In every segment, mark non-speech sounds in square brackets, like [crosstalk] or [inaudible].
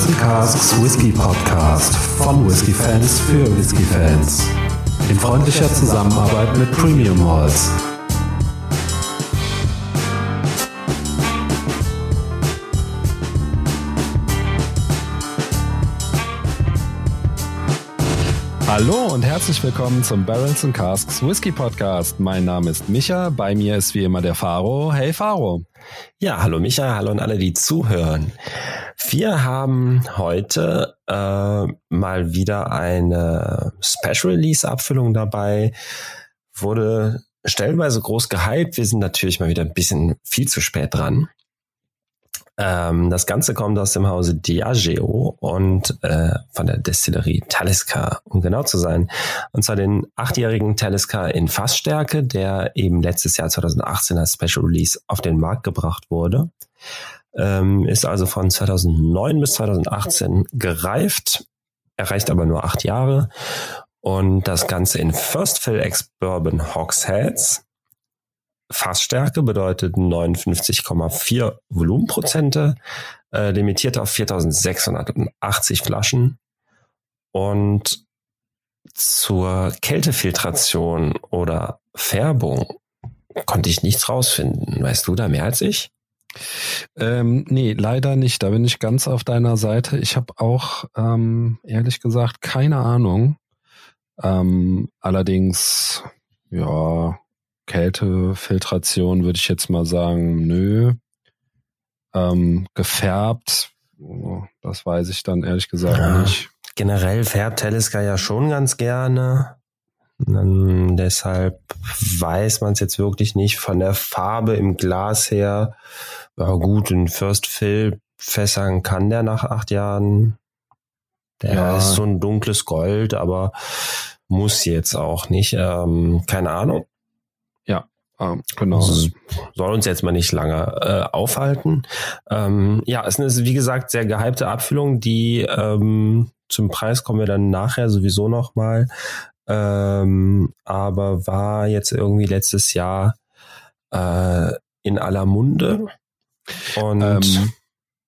Barrels and Casks Whisky Podcast von Whisky Fans für Whisky Fans. In freundlicher Zusammenarbeit mit Premium Malls. Hallo und herzlich willkommen zum Barrels and Casks Whisky Podcast. Mein Name ist Micha, bei mir ist wie immer der Faro. Hey Faro. Ja, hallo Micha, hallo an alle, die zuhören. Wir haben heute äh, mal wieder eine Special Release Abfüllung dabei. Wurde stellenweise groß gehypt. Wir sind natürlich mal wieder ein bisschen viel zu spät dran. Ähm, das Ganze kommt aus dem Hause Diageo und äh, von der Destillerie Talisker, um genau zu sein. Und zwar den achtjährigen Talisker in Fassstärke, der eben letztes Jahr 2018 als Special Release auf den Markt gebracht wurde. Ähm, ist also von 2009 bis 2018 gereift, erreicht aber nur acht Jahre. Und das Ganze in First Fill Ex Bourbon Hogsheads Fassstärke bedeutet 59,4 Volumenprozente, äh, limitiert auf 4680 Flaschen. Und zur Kältefiltration oder Färbung konnte ich nichts rausfinden. Weißt du da mehr als ich? Ähm, nee, leider nicht. Da bin ich ganz auf deiner Seite. Ich habe auch ähm, ehrlich gesagt keine Ahnung. Ähm, allerdings, ja, Kältefiltration würde ich jetzt mal sagen, nö. Ähm, gefärbt, das weiß ich dann ehrlich gesagt ja, nicht. Generell färbt Talisker ja schon ganz gerne. Dann deshalb weiß man es jetzt wirklich nicht von der Farbe im Glas her. Ja gut, in First Fill Fässern kann der nach acht Jahren. Der ja. ist so ein dunkles Gold, aber muss jetzt auch nicht. Ähm, keine Ahnung. Ähm, genau. Soll uns jetzt mal nicht lange äh, aufhalten. Ähm, ja, es ist wie gesagt sehr gehypte Abfüllung, die ähm, zum Preis kommen wir dann nachher sowieso noch mal. Ähm, aber war jetzt irgendwie letztes Jahr äh, in aller Munde. Und ähm,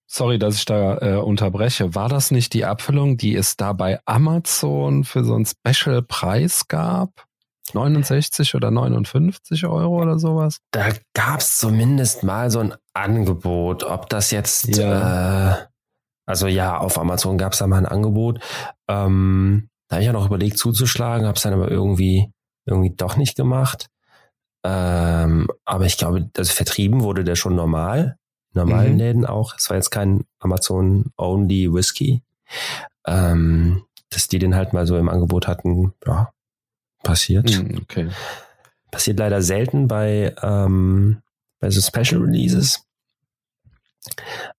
sorry, dass ich da äh, unterbreche. War das nicht die Abfüllung, die es da bei Amazon für so einen Special-Preis gab? 69 oder 59 Euro oder sowas? Da gab es zumindest mal so ein Angebot. Ob das jetzt, ja. äh, also ja, auf Amazon gab es da mal ein Angebot. Ähm, da habe ich ja noch überlegt zuzuschlagen, habe es dann aber irgendwie, irgendwie doch nicht gemacht. Ähm, aber ich glaube, das vertrieben wurde der schon normal, normalen mhm. Läden auch. Es war jetzt kein Amazon-only Whisky. Ähm, dass die den halt mal so im Angebot hatten, ja, passiert. Hm, okay. Passiert leider selten bei, ähm, bei so Special Releases.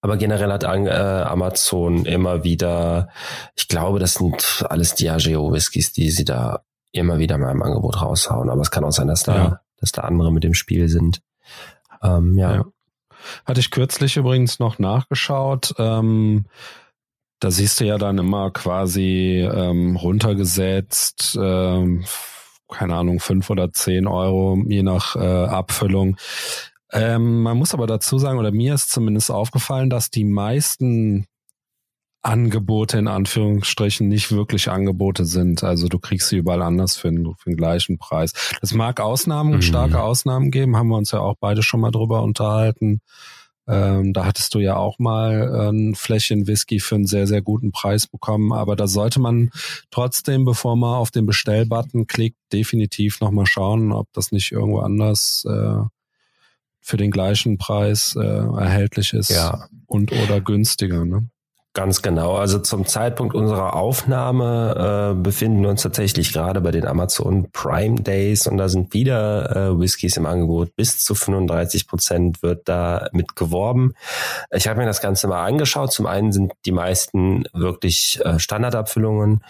Aber generell hat äh, Amazon immer wieder, ich glaube, das sind alles Diageo Whiskys, die sie da immer wieder mal im Angebot raushauen. Aber es kann auch sein, dass da, ja. dass da andere mit dem Spiel sind. Ähm, ja. ja. Hatte ich kürzlich übrigens noch nachgeschaut. Ähm, da siehst du ja dann immer quasi ähm, runtergesetzt, ähm, keine Ahnung, fünf oder zehn Euro, je nach äh, Abfüllung. Ähm, man muss aber dazu sagen, oder mir ist zumindest aufgefallen, dass die meisten Angebote in Anführungsstrichen nicht wirklich Angebote sind. Also du kriegst sie überall anders für den, für den gleichen Preis. Es mag Ausnahmen, mhm. starke Ausnahmen geben, haben wir uns ja auch beide schon mal drüber unterhalten. Ähm, da hattest du ja auch mal ein Fläschchen Whisky für einen sehr, sehr guten Preis bekommen. Aber da sollte man trotzdem, bevor man auf den Bestellbutton klickt, definitiv nochmal schauen, ob das nicht irgendwo anders äh, für den gleichen Preis äh, erhältlich ist ja. und oder günstiger. Ne? Ganz genau. Also zum Zeitpunkt unserer Aufnahme äh, befinden wir uns tatsächlich gerade bei den Amazon Prime Days und da sind wieder äh, Whiskys im Angebot. Bis zu 35 Prozent wird da mit geworben. Ich habe mir das Ganze mal angeschaut. Zum einen sind die meisten wirklich äh, Standardabfüllungen.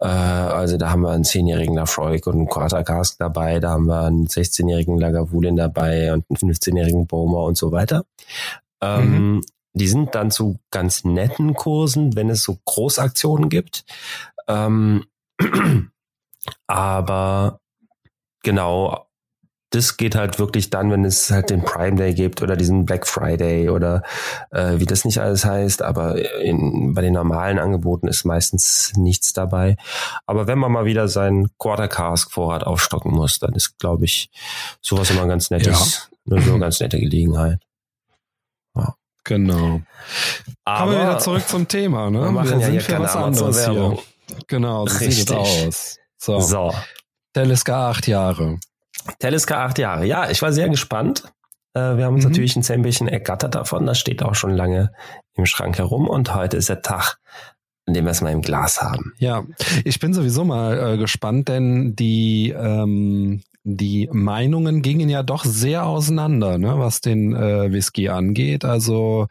Äh, also da haben wir einen 10-jährigen Lafroig und einen Quarter Cask dabei. Da haben wir einen 16-jährigen Lagavulin dabei und einen 15-jährigen Boma und so weiter. Ähm, mhm. Die sind dann zu ganz netten Kursen, wenn es so Großaktionen gibt. Ähm, [clears throat] aber genau, das geht halt wirklich dann, wenn es halt den Prime Day gibt oder diesen Black Friday oder äh, wie das nicht alles heißt. Aber in, bei den normalen Angeboten ist meistens nichts dabei. Aber wenn man mal wieder seinen Quarter Cask Vorrat aufstocken muss, dann ist, glaube ich, sowas immer ein ganz nettes, ja. eine so ganz nette Gelegenheit. Genau. Aber Kommen wir wieder zurück zum Thema. Ne? Wir machen wir ja hier was anderes hier. Genau, so Richtig. sieht es aus. So. so. Teleska acht Jahre. Teleska acht Jahre. Ja, ich war sehr gespannt. Äh, wir haben uns mhm. natürlich ein Zähnchen ergattert davon. Das steht auch schon lange im Schrank herum und heute ist der Tag, an dem wir es mal im Glas haben. Ja, ich bin sowieso mal äh, gespannt, denn die ähm, die Meinungen gingen ja doch sehr auseinander, ne, was den äh, Whisky angeht. Also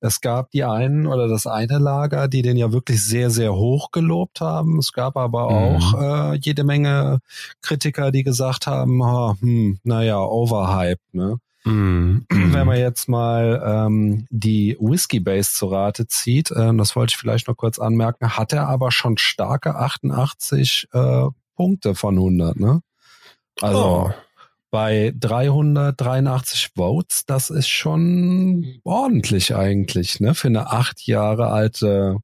es gab die einen oder das eine Lager, die den ja wirklich sehr, sehr hoch gelobt haben. Es gab aber mhm. auch äh, jede Menge Kritiker, die gesagt haben, oh, hm, naja, overhyped, ne? Mm, Wenn man jetzt mal ähm, die Whiskey Base zu Rate zieht, äh, das wollte ich vielleicht noch kurz anmerken, hat er aber schon starke 88 äh, Punkte von 100, ne? Also oh bei 383 Votes, das ist schon ordentlich eigentlich, ne? Für eine acht Jahre alte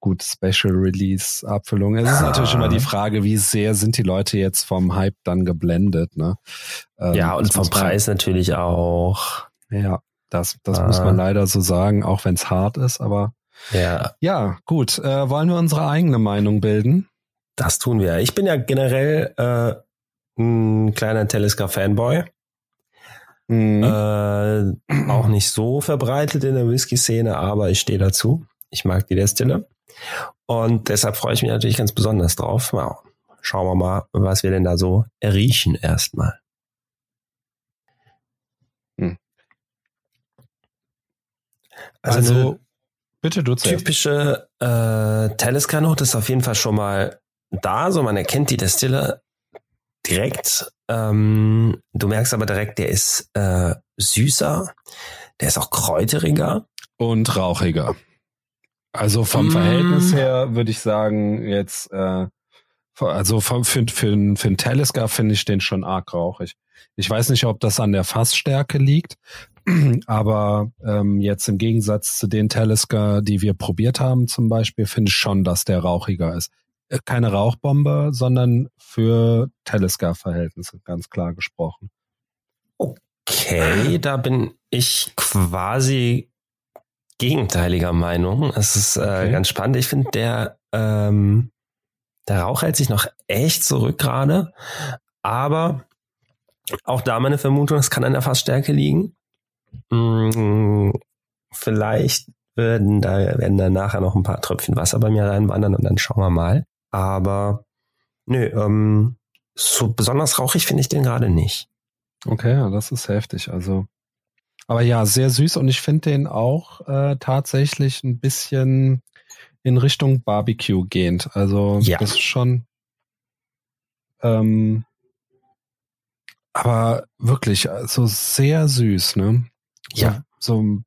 gut Special Release Abfüllung. Es ist natürlich immer die Frage, wie sehr sind die Leute jetzt vom Hype dann geblendet, ne? Ähm, ja, und vom Preis natürlich auch. Ja, das, das ah. muss man leider so sagen, auch wenn es hart ist, aber ja, ja gut. Äh, wollen wir unsere eigene Meinung bilden? Das tun wir. Ich bin ja generell äh, ein kleiner Teleska-Fanboy. Mhm. Äh, auch nicht so verbreitet in der Whisky-Szene, aber ich stehe dazu. Ich mag die Destille. Und deshalb freue ich mich natürlich ganz besonders drauf. Wow. Schauen wir mal, was wir denn da so riechen erstmal. Hm. Also, also bitte du. Typische äh, Teleska-Note ist auf jeden Fall schon mal da. So man erkennt die Destille direkt. Ähm, du merkst aber direkt, der ist äh, süßer, der ist auch kräuteriger. Und rauchiger. Also vom mm. Verhältnis her würde ich sagen, jetzt, äh, also für, für, für, für einen Talisker finde ich den schon arg rauchig. Ich weiß nicht, ob das an der Fassstärke liegt, [clears throat] aber ähm, jetzt im Gegensatz zu den Talisker, die wir probiert haben zum Beispiel, finde ich schon, dass der rauchiger ist. Äh, keine Rauchbombe, sondern für Telescar-Verhältnisse, ganz klar gesprochen. Okay, da bin ich quasi gegenteiliger Meinung. Es ist äh, okay. ganz spannend. Ich finde, der, ähm, der Rauch hält sich noch echt zurück gerade. Aber auch da meine Vermutung, es kann an der Fassstärke liegen. Hm, vielleicht werden da, werden da nachher noch ein paar Tröpfchen Wasser bei mir reinwandern und dann schauen wir mal. Aber nö, ähm, so besonders rauchig finde ich den gerade nicht. Okay, ja, das ist heftig. Also, aber ja, sehr süß und ich finde den auch äh, tatsächlich ein bisschen in Richtung Barbecue gehend. Also ja. das ist schon. Ähm, aber wirklich, so also sehr süß, ne? Ja. So, so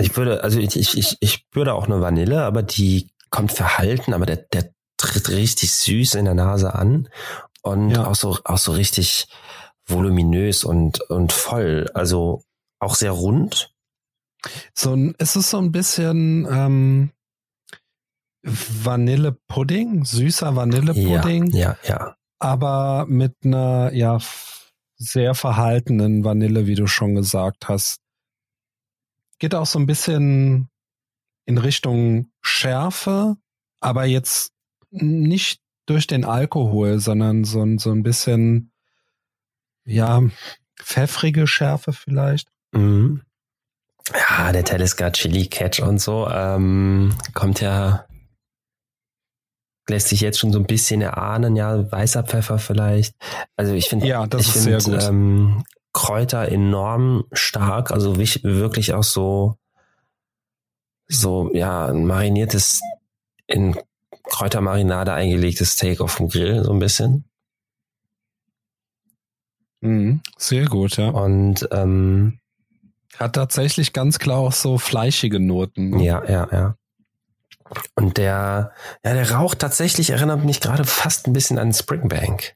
ich würde, also ich, ich, ich würde auch eine Vanille, aber die kommt verhalten, aber der, der tritt richtig süß in der Nase an und ja. auch so, auch so richtig voluminös und, und voll. Also auch sehr rund. So ein, es ist so ein bisschen ähm, Vanillepudding, süßer Vanillepudding. Ja, ja, ja. Aber mit einer, ja, sehr verhaltenen Vanille, wie du schon gesagt hast. Geht auch so ein bisschen in Richtung Schärfe, aber jetzt nicht durch den Alkohol, sondern so, so ein bisschen, ja, pfeffrige Schärfe vielleicht. Mhm. Ja, der Telescar Chili Catch und so ähm, kommt ja, lässt sich jetzt schon so ein bisschen erahnen, ja, weißer Pfeffer vielleicht. Also ich finde, ja, das ich ist find, sehr gut. Ähm, Kräuter enorm stark, also wirklich auch so so, ja, ein mariniertes, in Kräutermarinade eingelegtes Steak auf dem Grill, so ein bisschen. Mhm, sehr gut, ja. Und ähm, hat tatsächlich ganz klar auch so fleischige Noten. Ja, ja, ja. Und der, ja, der Rauch tatsächlich erinnert mich gerade fast ein bisschen an Springbank.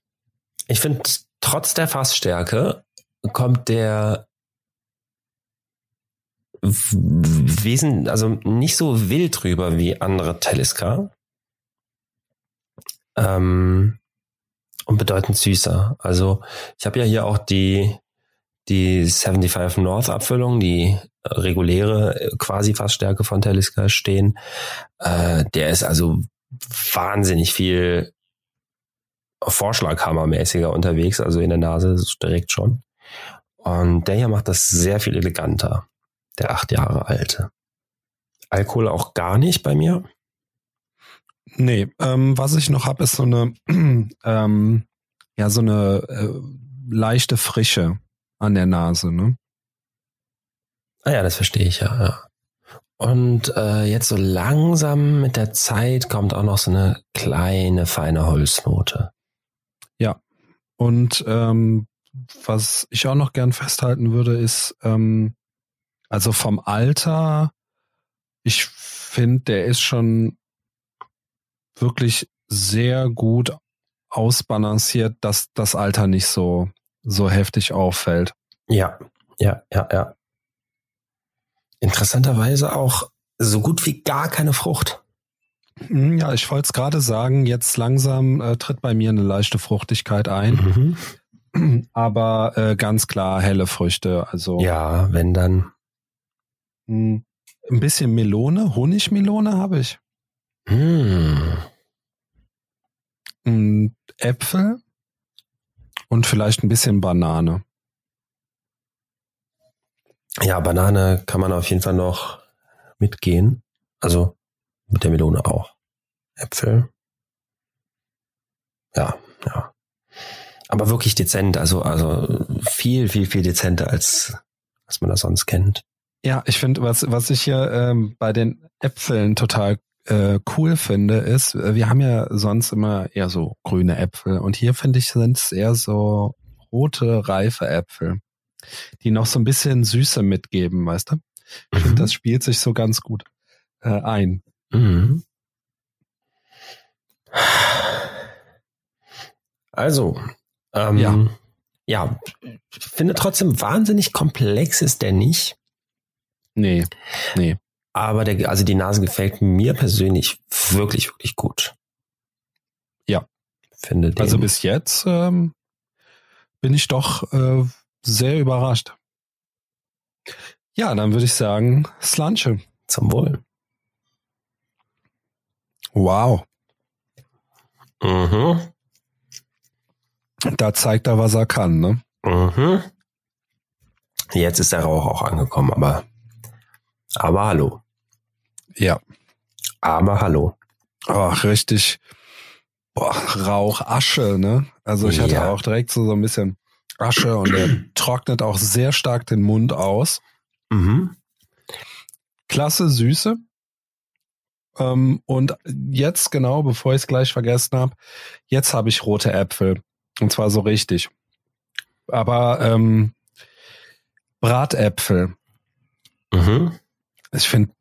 Ich finde, trotz der Fassstärke kommt der Wesen, also nicht so wild drüber wie andere Talisker. Ähm, und bedeutend süßer. Also ich habe ja hier auch die die 75 North Abfüllung, die reguläre quasi Fassstärke von Talisker stehen. Äh, der ist also wahnsinnig viel Vorschlaghammermäßiger unterwegs, also in der Nase direkt schon. Und der hier macht das sehr viel eleganter, der acht Jahre alte. Alkohol auch gar nicht bei mir. Nee, ähm, was ich noch habe, ist so eine, [clears throat] ähm, ja, so eine äh, leichte Frische an der Nase, ne? Ah ja, das verstehe ich ja, ja. Und äh, jetzt so langsam mit der Zeit kommt auch noch so eine kleine, feine Holznote. Ja. Und ähm, was ich auch noch gern festhalten würde, ist, ähm, also vom Alter, ich finde, der ist schon wirklich sehr gut ausbalanciert, dass das Alter nicht so, so heftig auffällt. Ja, ja, ja, ja. Interessanterweise auch so gut wie gar keine Frucht. Hm, ja, ich wollte es gerade sagen, jetzt langsam äh, tritt bei mir eine leichte Fruchtigkeit ein. Mhm. Aber äh, ganz klar helle Früchte. Also ja, wenn dann. Hm, ein bisschen Melone, Honigmelone habe ich. Hm. Äpfel und vielleicht ein bisschen Banane. Ja, Banane kann man auf jeden Fall noch mitgehen. Also mit der Melone auch. Äpfel. Ja, ja. Aber wirklich dezent, also, also viel, viel, viel dezenter als, als man das sonst kennt. Ja, ich finde, was, was ich hier ähm, bei den Äpfeln total äh, cool finde, ist, äh, wir haben ja sonst immer eher so grüne Äpfel und hier finde ich, sind es eher so rote, reife Äpfel, die noch so ein bisschen Süße mitgeben, weißt du? Ich mhm. finde, das spielt sich so ganz gut äh, ein. Mhm. Also, ähm, ja. ja, finde trotzdem wahnsinnig komplex ist der nicht. Nee, nee. Aber der, also die Nase gefällt mir persönlich wirklich, wirklich gut. Ja. Finde den. Also bis jetzt ähm, bin ich doch äh, sehr überrascht. Ja, dann würde ich sagen, Slanche. Zum Wohl. Wow. Mhm. Da zeigt er, was er kann, ne? Mhm. Jetzt ist der Rauch auch angekommen, aber, aber hallo. Ja. Aber hallo. Ach, richtig. Boah, Rauch, Asche, ne? Also ich hatte ja. auch direkt so, so ein bisschen Asche und der [clears throat] trocknet auch sehr stark den Mund aus. Mhm. Klasse Süße. Ähm, und jetzt genau, bevor ich es gleich vergessen habe, jetzt habe ich rote Äpfel. Und zwar so richtig. Aber ähm, Bratäpfel. Mhm. Ich finde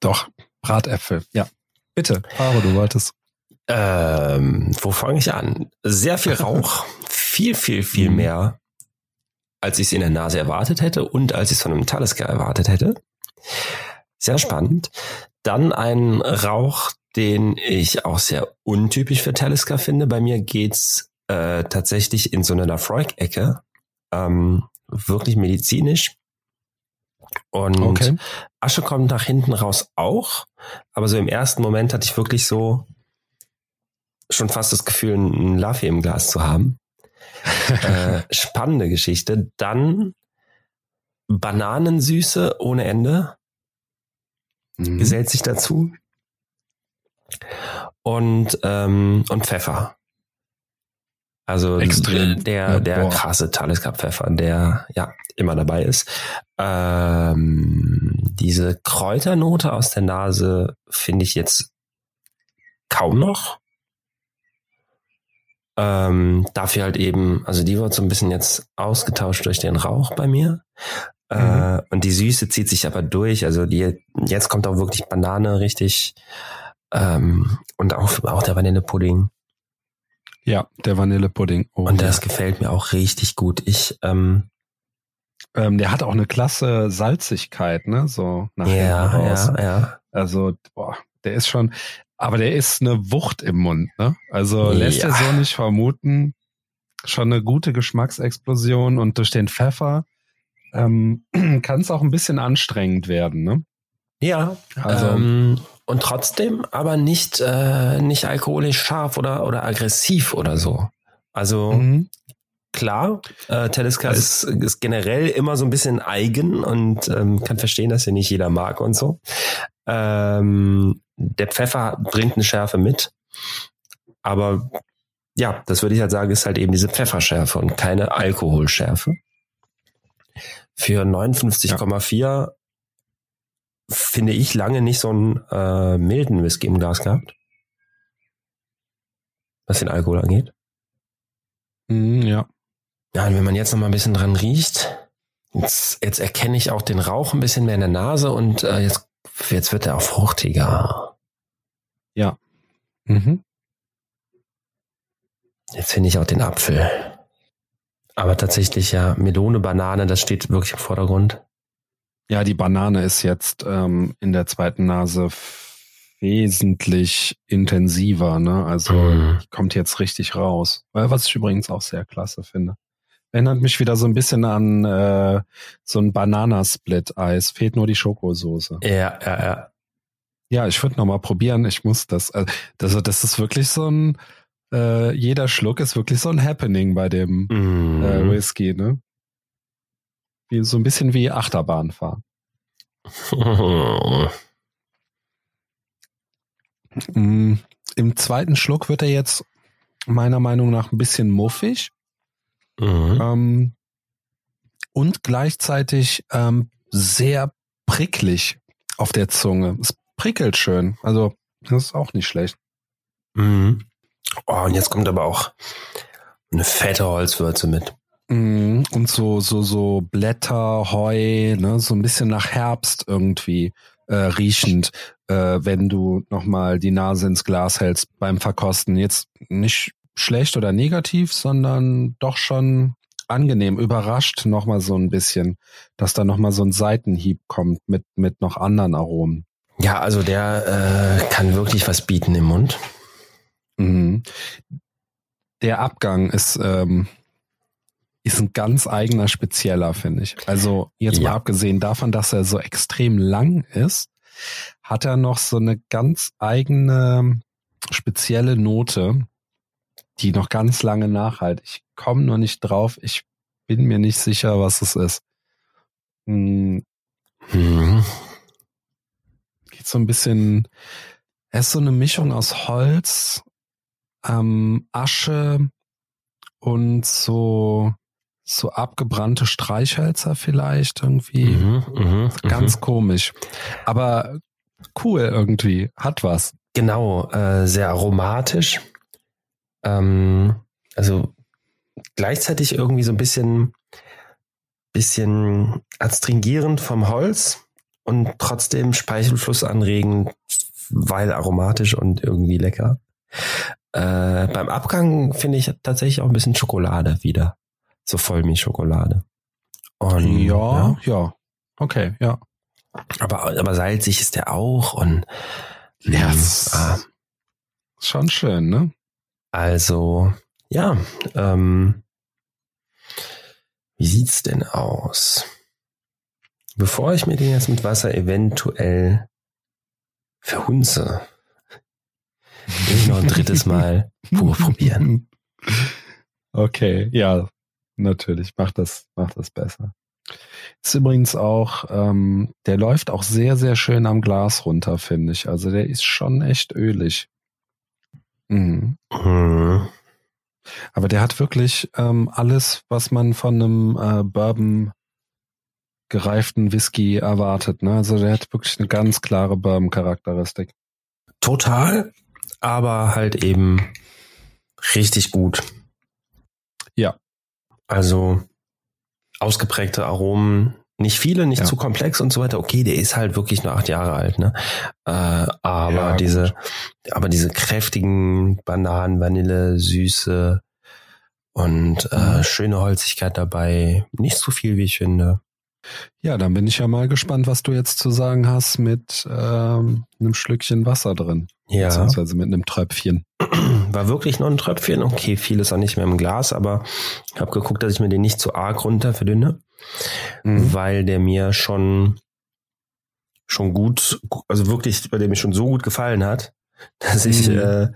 doch, Bratäpfel. Ja. Bitte, Faro, du wolltest. Ähm, wo fange ich an? Sehr viel [laughs] Rauch. viel, viel, viel mhm. mehr, als ich es in der Nase erwartet hätte und als ich es von einem Talisker erwartet hätte. Sehr spannend. Dann ein Rauch, den ich auch sehr untypisch für Talisker finde. Bei mir geht's äh, tatsächlich in so eine Lafroig-Ecke. Ähm, wirklich medizinisch. Und okay. Asche kommt nach hinten raus auch. Aber so im ersten Moment hatte ich wirklich so schon fast das Gefühl, ein Laffy im Glas zu haben. [laughs] äh, spannende Geschichte. Dann Bananensüße ohne Ende. Mhm. Gesellt sich dazu. Und, ähm, und Pfeffer. Also Extrem. der, der ja, krasse Talisker-Pfeffer, der ja immer dabei ist. Ähm, diese Kräuternote aus der Nase finde ich jetzt kaum noch. Ähm, dafür halt eben, also die wird so ein bisschen jetzt ausgetauscht durch den Rauch bei mir. Äh, mhm. Äh, und die Süße zieht sich aber durch. Also die, jetzt kommt auch wirklich Banane richtig. Ähm, und auch, auch der Vanillepudding. Ja, der Vanillepudding. Oh, und das ja. gefällt mir auch richtig gut. Ich, ähm, ähm, der hat auch eine klasse Salzigkeit, ne? So nach ja, raus. Ja, ja. Also, boah, der ist schon, aber der ist eine Wucht im Mund, ne? Also lässt ja. er so nicht vermuten. Schon eine gute Geschmacksexplosion und durch den Pfeffer ähm, [clears throat] kann es auch ein bisschen anstrengend werden, ne? Ja, also ähm, und trotzdem aber nicht äh, nicht alkoholisch scharf oder oder aggressiv oder so. Also mhm. Klar, äh, Teleska also, ist, ist generell immer so ein bisschen eigen und ähm, kann verstehen, dass er nicht jeder mag und so. Ähm, der Pfeffer bringt eine Schärfe mit, aber ja, das würde ich halt sagen, ist halt eben diese Pfefferschärfe und keine Alkoholschärfe. Für 59,4 ja finde ich, lange nicht so einen äh, milden Whisky im Glas gehabt. Was den Alkohol angeht. Mm, ja. Ja, und wenn man jetzt noch mal ein bisschen dran riecht, jetzt, jetzt erkenne ich auch den Rauch ein bisschen mehr in der Nase und äh, jetzt, jetzt wird er auch fruchtiger. Ja. Mhm. Jetzt finde ich auch den Apfel. Aber tatsächlich ja, Melone, Banane, das steht wirklich im Vordergrund. Ja, die Banane ist jetzt ähm, in der zweiten Nase wesentlich intensiver, ne? Also mhm. kommt jetzt richtig raus. Was ich übrigens auch sehr klasse finde. Erinnert mich wieder so ein bisschen an äh, so ein Bananasplit-Eis. Fehlt nur die Schokosoße. Ja, ja, ja. Ja, ich würde noch mal probieren. Ich muss das. Also das ist wirklich so ein. Äh, jeder Schluck ist wirklich so ein Happening bei dem mhm. äh, Whisky, ne? Wie, so ein bisschen wie Achterbahn fahren. [laughs] Mm, Im zweiten Schluck wird er jetzt meiner Meinung nach ein bisschen muffig. Mhm. Ähm, und gleichzeitig ähm, sehr pricklig auf der Zunge. Es prickelt schön. Also, das ist auch nicht schlecht. Mhm. Oh, und jetzt kommt aber auch eine fette Holzwürze mit. Mhm. Und so, so, so Blätter, Heu, ne, so ein bisschen nach Herbst irgendwie äh, riechend, äh, wenn du nochmal die Nase ins Glas hältst beim Verkosten. Jetzt nicht schlecht oder negativ, sondern doch schon angenehm, überrascht nochmal so ein bisschen, dass da nochmal so ein Seitenhieb kommt mit, mit noch anderen Aromen. Ja, also der äh, kann wirklich was bieten im Mund. Mhm. Der Abgang ist ähm, ist ein ganz eigener spezieller, finde ich. Also jetzt ja. mal abgesehen davon, dass er so extrem lang ist, hat er noch so eine ganz eigene spezielle Note, die noch ganz lange nachhalt. Ich komme nur nicht drauf. Ich bin mir nicht sicher, was es ist. Hm. Mhm. Geht so ein bisschen, er ist so eine Mischung aus Holz, ähm, Asche und so so abgebrannte Streichhölzer vielleicht irgendwie. Mhm, mh, Ganz mh. komisch. Aber cool irgendwie. Hat was. Genau, äh, sehr aromatisch. Ähm, also gleichzeitig irgendwie so ein bisschen, bisschen adstringierend vom Holz und trotzdem Speichelfluss anregend, weil aromatisch und irgendwie lecker. Äh, beim Abgang finde ich tatsächlich auch ein bisschen Schokolade wieder so Vollmilchschokolade. Und, ja, ja, ja, Okay, ja. Aber, aber salzig ist der auch und ja, yes. ah. schon schön, ne? Also, ja, ähm, wie sieht's denn aus? Bevor ich mir den jetzt mit Wasser eventuell verhunze, will ich noch ein drittes Mal pur [laughs] probieren. Okay, ja, Natürlich, macht das, macht das besser. Ist übrigens auch, ähm, der läuft auch sehr, sehr schön am Glas runter, finde ich. Also der ist schon echt ölig. Mhm. Mhm. Aber der hat wirklich ähm, alles, was man von einem äh, Bourbon gereiften Whisky erwartet. Ne? Also der hat wirklich eine ganz klare Bourbon-Charakteristik. Total, aber halt eben richtig gut. Ja, also ausgeprägte Aromen, Nicht viele, nicht ja. zu komplex und so weiter. Okay, der ist halt wirklich nur acht Jahre alt, ne? Äh, aber ja, diese, aber diese kräftigen Bananen, Vanille, Süße und äh, mhm. schöne Holzigkeit dabei. Nicht so viel, wie ich finde. Ja, dann bin ich ja mal gespannt, was du jetzt zu sagen hast mit ähm, einem Schlückchen Wasser drin. Ja. Beziehungsweise mit einem Tröpfchen. [clears throat] War wirklich nur ein Tröpfchen. Okay, viel ist auch nicht mehr im Glas, aber ich habe geguckt, dass ich mir den nicht zu arg runter verdünne, mhm. weil der mir schon schon gut, also wirklich, bei dem mir schon so gut gefallen hat, [laughs] dass ich mhm. äh,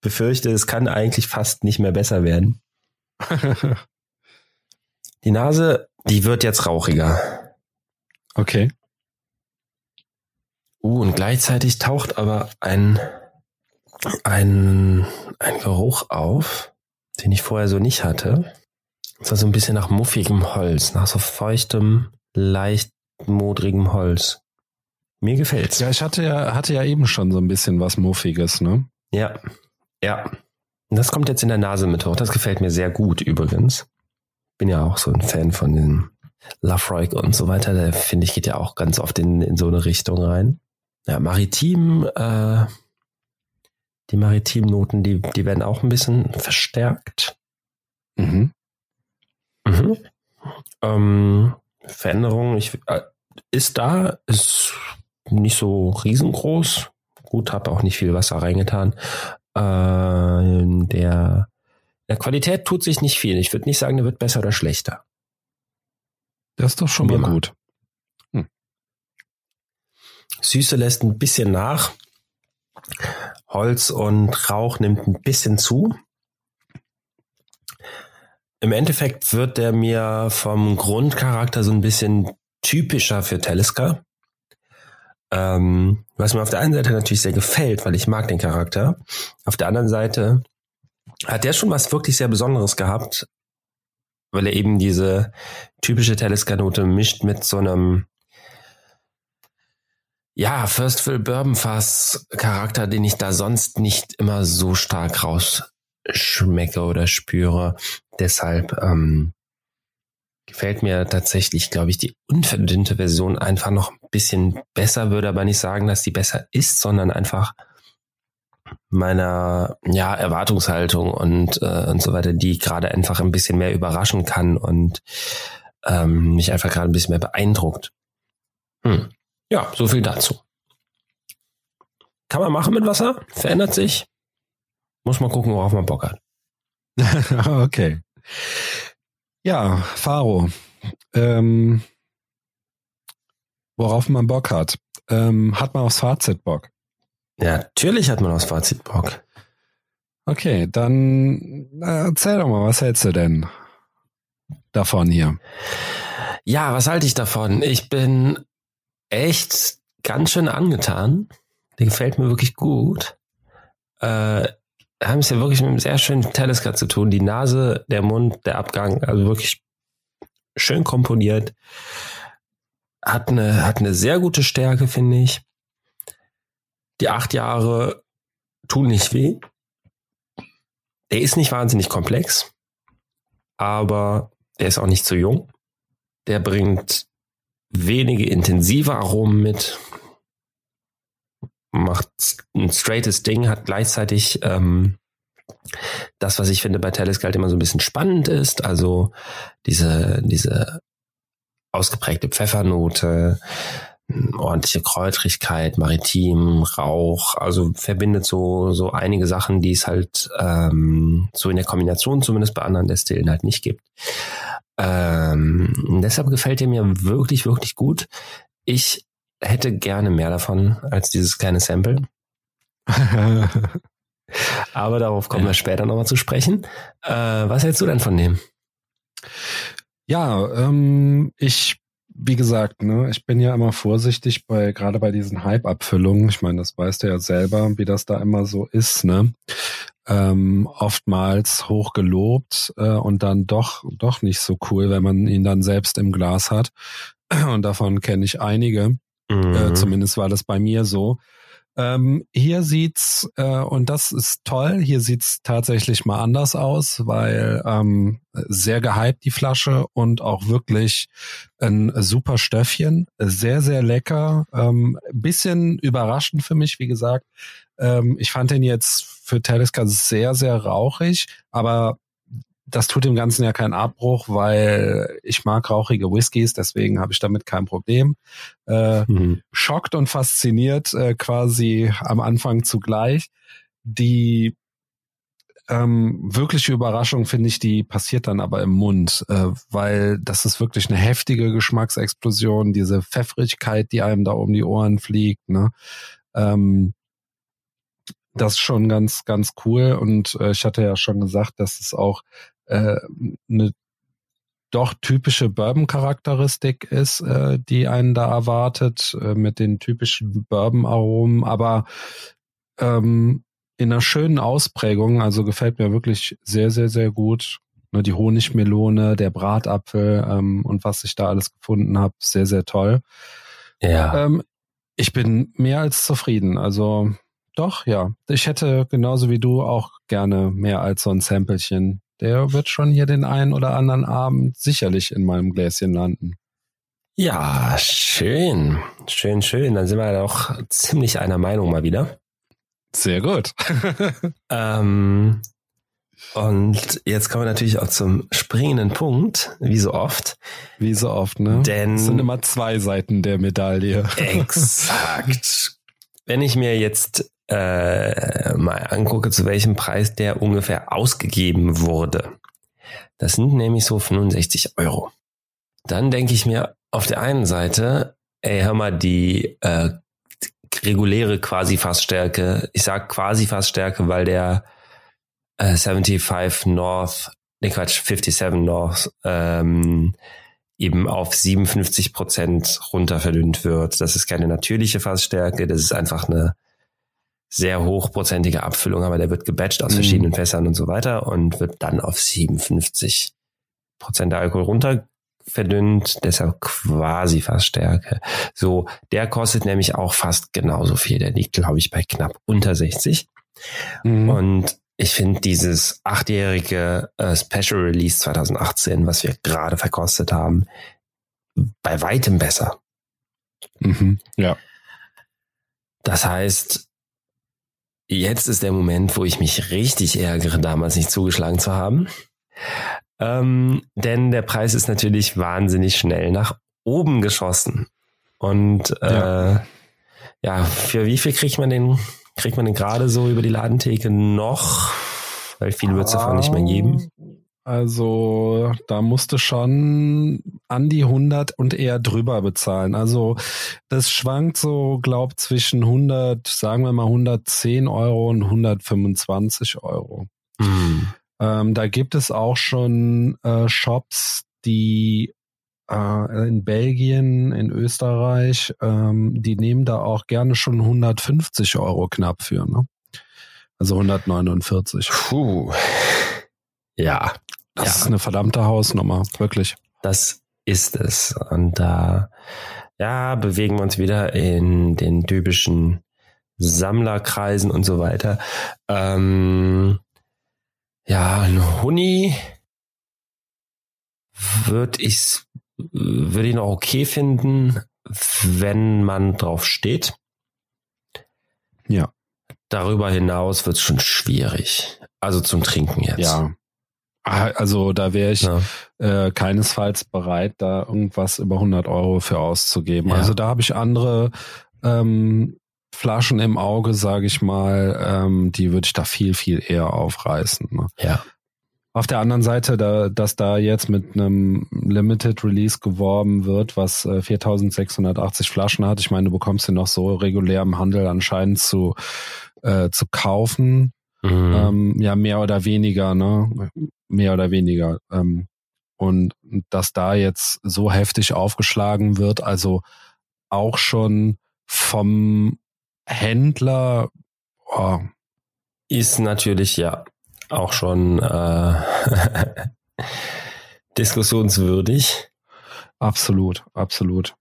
befürchte, es kann eigentlich fast nicht mehr besser werden. [laughs] Die Nase, die wird jetzt rauchiger. Okay. Uh, und gleichzeitig taucht aber ein, ein, ein Geruch auf, den ich vorher so nicht hatte. Das war so ein bisschen nach muffigem Holz, nach so feuchtem, leicht modrigem Holz. Mir gefällt's. Ja, ich hatte ja, hatte ja eben schon so ein bisschen was Muffiges, ne? Ja. Ja. Und das kommt jetzt in der Nase mit hoch. Das gefällt mir sehr gut übrigens. Bin ja auch so ein Fan von den Lafroig und so weiter. Der finde ich geht ja auch ganz oft in, in so eine Richtung rein. Ja, maritim, äh, die maritimen Noten, die, die werden auch ein bisschen verstärkt. Mhm. Mhm. Ähm, Veränderung ich, äh, ist da, ist nicht so riesengroß. Gut, habe auch nicht viel Wasser reingetan. Äh, der, der Qualität tut sich nicht viel. Ich würde nicht sagen, der wird besser oder schlechter. Das ist doch schon mal gut. Hm. Süße lässt ein bisschen nach. Holz und Rauch nimmt ein bisschen zu. Im Endeffekt wird der mir vom Grundcharakter so ein bisschen typischer für Teleska. Ähm, was mir auf der einen Seite natürlich sehr gefällt, weil ich mag den Charakter. Auf der anderen Seite hat der schon was wirklich sehr Besonderes gehabt, weil er eben diese typische Teleskanote mischt mit so einem ja, First Fill Bourbon Fass Charakter, den ich da sonst nicht immer so stark rausschmecke oder spüre. Deshalb ähm, gefällt mir tatsächlich, glaube ich, die unverdünnte Version einfach noch ein bisschen besser, würde aber nicht sagen, dass die besser ist, sondern einfach meiner ja, Erwartungshaltung und, äh, und so weiter, die gerade einfach ein bisschen mehr überraschen kann und ähm, mich einfach gerade ein bisschen mehr beeindruckt. Hm. Ja, so viel dazu. Kann man machen mit Wasser, verändert sich. Muss man gucken, worauf man Bock hat. [laughs] okay. Ja, Faro. Ähm, worauf man Bock hat. Ähm, hat man aufs Fazit Bock? Ja, natürlich hat man aufs Fazit Bock. Okay, dann erzähl doch mal, was hältst du denn davon hier? Ja, was halte ich davon? Ich bin echt ganz schön angetan. Der gefällt mir wirklich gut. Äh, haben es ja wirklich mit einem sehr schönen Teleskop zu tun. Die Nase, der Mund, der Abgang, also wirklich schön komponiert. Hat eine, hat eine sehr gute Stärke, finde ich. Die acht Jahre tun nicht weh. Der ist nicht wahnsinnig komplex, aber er ist auch nicht zu jung. Der bringt wenige intensive Aromen mit, macht ein straightes Ding, hat gleichzeitig ähm, das, was ich finde bei Telescope halt immer so ein bisschen spannend ist, also diese, diese ausgeprägte Pfeffernote, ordentliche Kräutrigkeit, maritim, Rauch, also verbindet so, so einige Sachen, die es halt ähm, so in der Kombination zumindest bei anderen Destillen halt nicht gibt. Ähm, deshalb gefällt er mir wirklich, wirklich gut. Ich hätte gerne mehr davon als dieses kleine Sample. [laughs] Aber darauf kommen wir später nochmal zu sprechen. Äh, was hältst du denn von dem? Ja, ähm, ich, wie gesagt, ne, ich bin ja immer vorsichtig bei, gerade bei diesen Hype-Abfüllungen. Ich meine, das weißt du ja selber, wie das da immer so ist, ne? Ähm, oftmals hoch gelobt äh, und dann doch, doch nicht so cool, wenn man ihn dann selbst im Glas hat. Und davon kenne ich einige. Äh, mhm. Äh, zumindest war das bei mir so. Ähm, hier sieht's äh, und das ist toll. Hier sieht's tatsächlich mal anders aus, weil ähm, sehr gehypt die Flasche und auch wirklich ein super Stöffchen, sehr sehr lecker. Ähm, bisschen überraschend für mich, wie gesagt. Ähm, ich fand den jetzt für Talisker sehr sehr rauchig, aber das tut dem Ganzen ja keinen Abbruch, weil ich mag rauchige Whiskys, deswegen habe ich damit kein Problem. Äh, mhm. Schockt und fasziniert äh, quasi am Anfang zugleich. Die ähm, wirkliche Überraschung finde ich, die passiert dann aber im Mund, äh, weil das ist wirklich eine heftige Geschmacksexplosion, diese Pfeffrigkeit, die einem da um die Ohren fliegt. Ne? Ähm, das ist schon ganz, ganz cool. Und äh, ich hatte ja schon gesagt, dass es auch äh, eine doch typische Bourbon-Charakteristik ist, äh, die einen da erwartet, äh, mit den typischen Bourbon-Aromen, aber ähm, in einer schönen Ausprägung, also gefällt mir wirklich sehr, sehr, sehr gut. Ne, die Honigmelone, der Bratapfel ähm, und was ich da alles gefunden habe, sehr, sehr toll. Ja. Ähm, ich bin mehr als zufrieden. Also doch, ja. Ich hätte genauso wie du auch gerne mehr als so ein Samplechen der wird schon hier den einen oder anderen Abend sicherlich in meinem Gläschen landen. Ja, schön. Schön, schön. Dann sind wir doch ziemlich einer Meinung mal wieder. Sehr gut. [laughs] ähm, und jetzt kommen wir natürlich auch zum springenden Punkt, wie so oft. Wie so oft, ne? Denn es sind immer zwei Seiten der Medaille. Exakt. [laughs] Wenn ich mir jetzt äh, mal angucke, zu welchem Preis der ungefähr ausgegeben wurde. Das sind nämlich so 65 Euro. Dann denke ich mir auf der einen Seite, ey, hör mal, die äh, reguläre Quasi-Fassstärke, ich sag Quasi-Fassstärke, weil der äh, 75 North, ne Quatsch, 57 North, ähm, eben auf 57 Prozent runter verdünnt wird. Das ist keine natürliche Fassstärke, das ist einfach eine sehr hochprozentige Abfüllung, aber der wird gebatcht aus mhm. verschiedenen Fässern und so weiter und wird dann auf 57 Prozent Alkohol runter verdünnt, deshalb quasi fast Stärke. So, der kostet nämlich auch fast genauso viel. Der liegt, glaube ich, bei knapp unter 60. Mhm. Und ich finde dieses achtjährige äh, Special Release 2018, was wir gerade verkostet haben, bei weitem besser. Mhm. Ja. Das heißt, Jetzt ist der Moment, wo ich mich richtig ärgere, damals nicht zugeschlagen zu haben. Ähm, denn der Preis ist natürlich wahnsinnig schnell nach oben geschossen. Und äh, ja. ja, für wie viel kriegt man den, kriegt man den gerade so über die Ladentheke noch? Weil viel wird es davon nicht mehr geben. Also da musste schon an die 100 und eher drüber bezahlen. Also das schwankt so, glaub zwischen 100, sagen wir mal 110 Euro und 125 Euro. Mhm. Ähm, da gibt es auch schon äh, Shops, die äh, in Belgien, in Österreich, ähm, die nehmen da auch gerne schon 150 Euro knapp für. Ne? Also 149. Puh. Ja, das ja. ist eine verdammte Hausnummer, wirklich. Das ist es. Und da, ja, bewegen wir uns wieder in den typischen Sammlerkreisen und so weiter. Ähm, ja, ein Huni würde ich würde ich noch okay finden, wenn man drauf steht. Ja. Darüber hinaus wird es schon schwierig. Also zum Trinken jetzt. Ja. Ah, also da wäre ich ja. äh, keinesfalls bereit, da irgendwas über 100 Euro für auszugeben. Ja. Also da habe ich andere ähm, Flaschen im Auge, sage ich mal, ähm, die würde ich da viel, viel eher aufreißen. Ne? Ja. Auf der anderen Seite, da, dass da jetzt mit einem Limited Release geworben wird, was äh, 4680 Flaschen hat, ich meine, du bekommst sie noch so regulär im Handel anscheinend zu, äh, zu kaufen. Mhm. Ähm, ja, mehr oder weniger, ne? Mehr oder weniger. Ähm, und dass da jetzt so heftig aufgeschlagen wird, also auch schon vom Händler oh. ist natürlich ja auch schon äh, [laughs] diskussionswürdig. Absolut, absolut.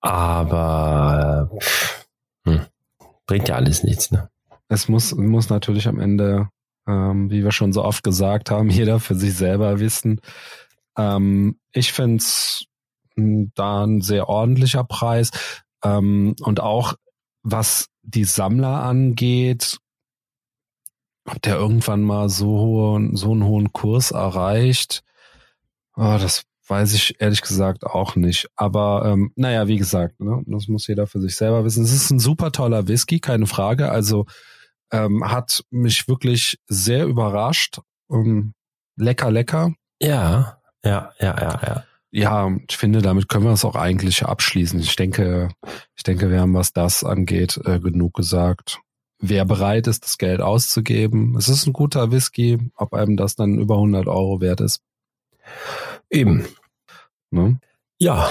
Aber hm, bringt ja alles nichts, ne? Es muss, muss natürlich am Ende, ähm, wie wir schon so oft gesagt haben, [laughs] jeder für sich selber wissen. Ähm, ich finde es da ein sehr ordentlicher Preis. Ähm, und auch was die Sammler angeht, ob der irgendwann mal so, hohen, so einen hohen Kurs erreicht, oh, das weiß ich ehrlich gesagt auch nicht. Aber ähm, naja, wie gesagt, ne, das muss jeder für sich selber wissen. Es ist ein super toller Whisky, keine Frage. Also ähm, hat mich wirklich sehr überrascht. Ähm, lecker, lecker. Ja, ja, ja, ja, ja. Ja, ich finde, damit können wir es auch eigentlich abschließen. Ich denke, ich denke, wir haben, was das angeht, äh, genug gesagt. Wer bereit ist, das Geld auszugeben, es ist ein guter Whisky, ob einem das dann über 100 Euro wert ist. Eben. Ne? Ja.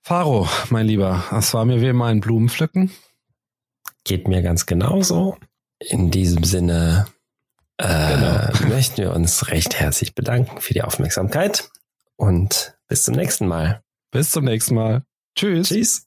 Faro, mein Lieber, es war mir wie immer ein Blumenpflücken. Geht mir ganz genauso. In diesem Sinne äh, genau. [laughs] möchten wir uns recht herzlich bedanken für die Aufmerksamkeit und bis zum nächsten Mal. Bis zum nächsten Mal. Tschüss. Tschüss.